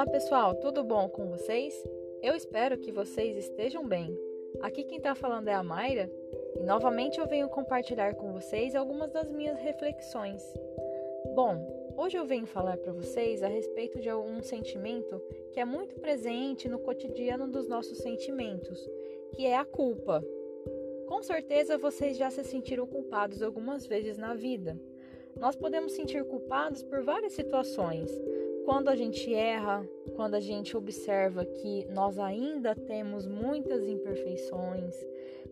Olá pessoal, tudo bom com vocês? Eu espero que vocês estejam bem. Aqui quem está falando é a Mayra e novamente eu venho compartilhar com vocês algumas das minhas reflexões. Bom, hoje eu venho falar para vocês a respeito de um sentimento que é muito presente no cotidiano dos nossos sentimentos, que é a culpa. Com certeza vocês já se sentiram culpados algumas vezes na vida. Nós podemos sentir culpados por várias situações. Quando a gente erra, quando a gente observa que nós ainda temos muitas imperfeições,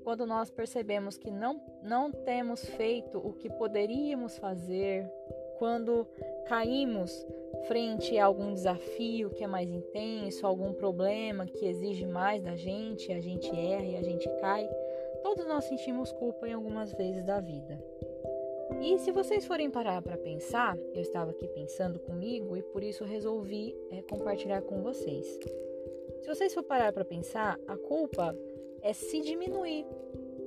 quando nós percebemos que não, não temos feito o que poderíamos fazer, quando caímos frente a algum desafio que é mais intenso, algum problema que exige mais da gente, a gente erra e a gente cai, todos nós sentimos culpa em algumas vezes da vida. E se vocês forem parar para pensar, eu estava aqui pensando comigo e por isso resolvi é, compartilhar com vocês. Se vocês for parar para pensar, a culpa é se diminuir.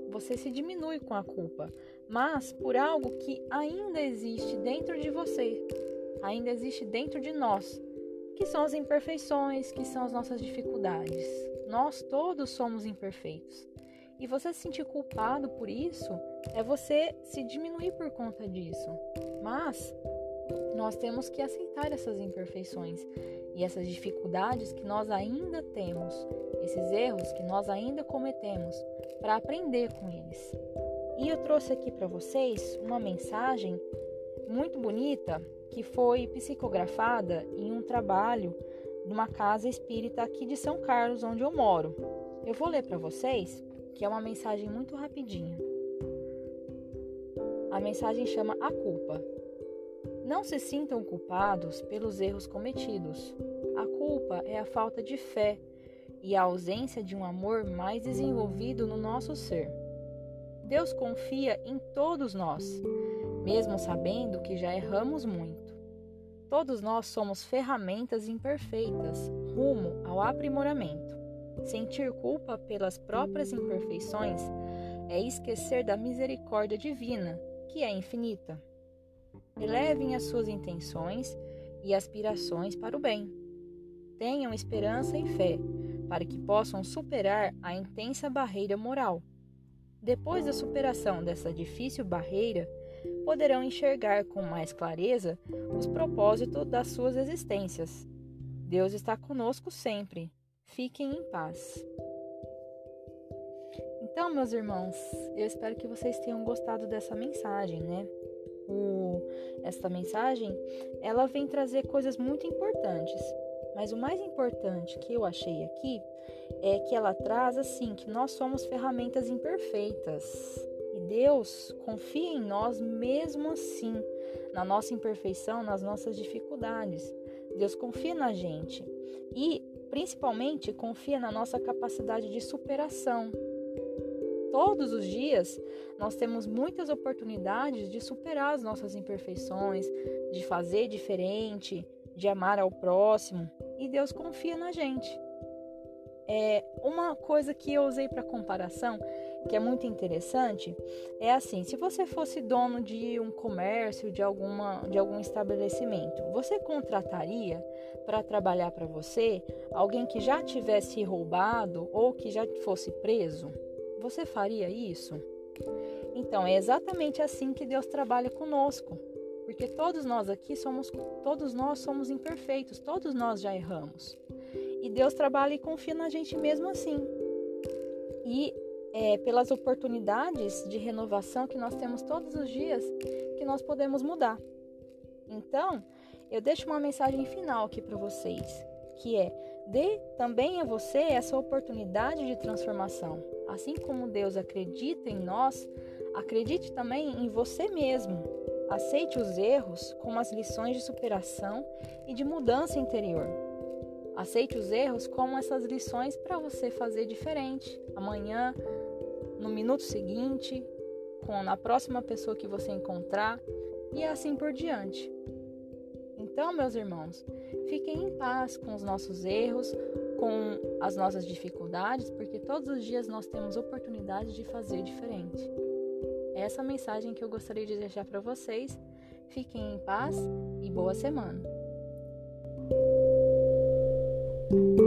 Você se diminui com a culpa, mas por algo que ainda existe dentro de você, ainda existe dentro de nós, que são as imperfeições, que são as nossas dificuldades. Nós todos somos imperfeitos. E você se sentir culpado por isso é você se diminuir por conta disso. Mas nós temos que aceitar essas imperfeições e essas dificuldades que nós ainda temos, esses erros que nós ainda cometemos, para aprender com eles. E eu trouxe aqui para vocês uma mensagem muito bonita que foi psicografada em um trabalho numa casa espírita aqui de São Carlos, onde eu moro. Eu vou ler para vocês que é uma mensagem muito rapidinha. A mensagem chama A Culpa. Não se sintam culpados pelos erros cometidos. A culpa é a falta de fé e a ausência de um amor mais desenvolvido no nosso ser. Deus confia em todos nós, mesmo sabendo que já erramos muito. Todos nós somos ferramentas imperfeitas rumo ao aprimoramento. Sentir culpa pelas próprias imperfeições é esquecer da misericórdia divina, que é infinita. Elevem as suas intenções e aspirações para o bem. Tenham esperança e fé para que possam superar a intensa barreira moral. Depois da superação dessa difícil barreira, poderão enxergar com mais clareza os propósitos das suas existências. Deus está conosco sempre Fiquem em paz. Então, meus irmãos, eu espero que vocês tenham gostado dessa mensagem, né? O, esta mensagem, ela vem trazer coisas muito importantes. Mas o mais importante que eu achei aqui é que ela traz assim que nós somos ferramentas imperfeitas e Deus confia em nós mesmo assim, na nossa imperfeição, nas nossas dificuldades. Deus confia na gente. E principalmente confia na nossa capacidade de superação. Todos os dias nós temos muitas oportunidades de superar as nossas imperfeições, de fazer diferente, de amar ao próximo, e Deus confia na gente. É uma coisa que eu usei para comparação que é muito interessante, é assim: se você fosse dono de um comércio, de, alguma, de algum estabelecimento, você contrataria para trabalhar para você alguém que já tivesse roubado ou que já fosse preso? Você faria isso? Então, é exatamente assim que Deus trabalha conosco. Porque todos nós aqui somos todos nós somos imperfeitos, todos nós já erramos. E Deus trabalha e confia na gente mesmo assim. E é, pelas oportunidades de renovação que nós temos todos os dias que nós podemos mudar. Então, eu deixo uma mensagem final aqui para vocês, que é: dê também a você essa oportunidade de transformação. Assim como Deus acredita em nós, acredite também em você mesmo. Aceite os erros como as lições de superação e de mudança interior. Aceite os erros como essas lições para você fazer diferente. Amanhã, no minuto seguinte, com próxima pessoa que você encontrar e assim por diante. Então, meus irmãos, fiquem em paz com os nossos erros, com as nossas dificuldades, porque todos os dias nós temos oportunidade de fazer diferente. Essa é a mensagem que eu gostaria de deixar para vocês. Fiquem em paz e boa semana. thank you.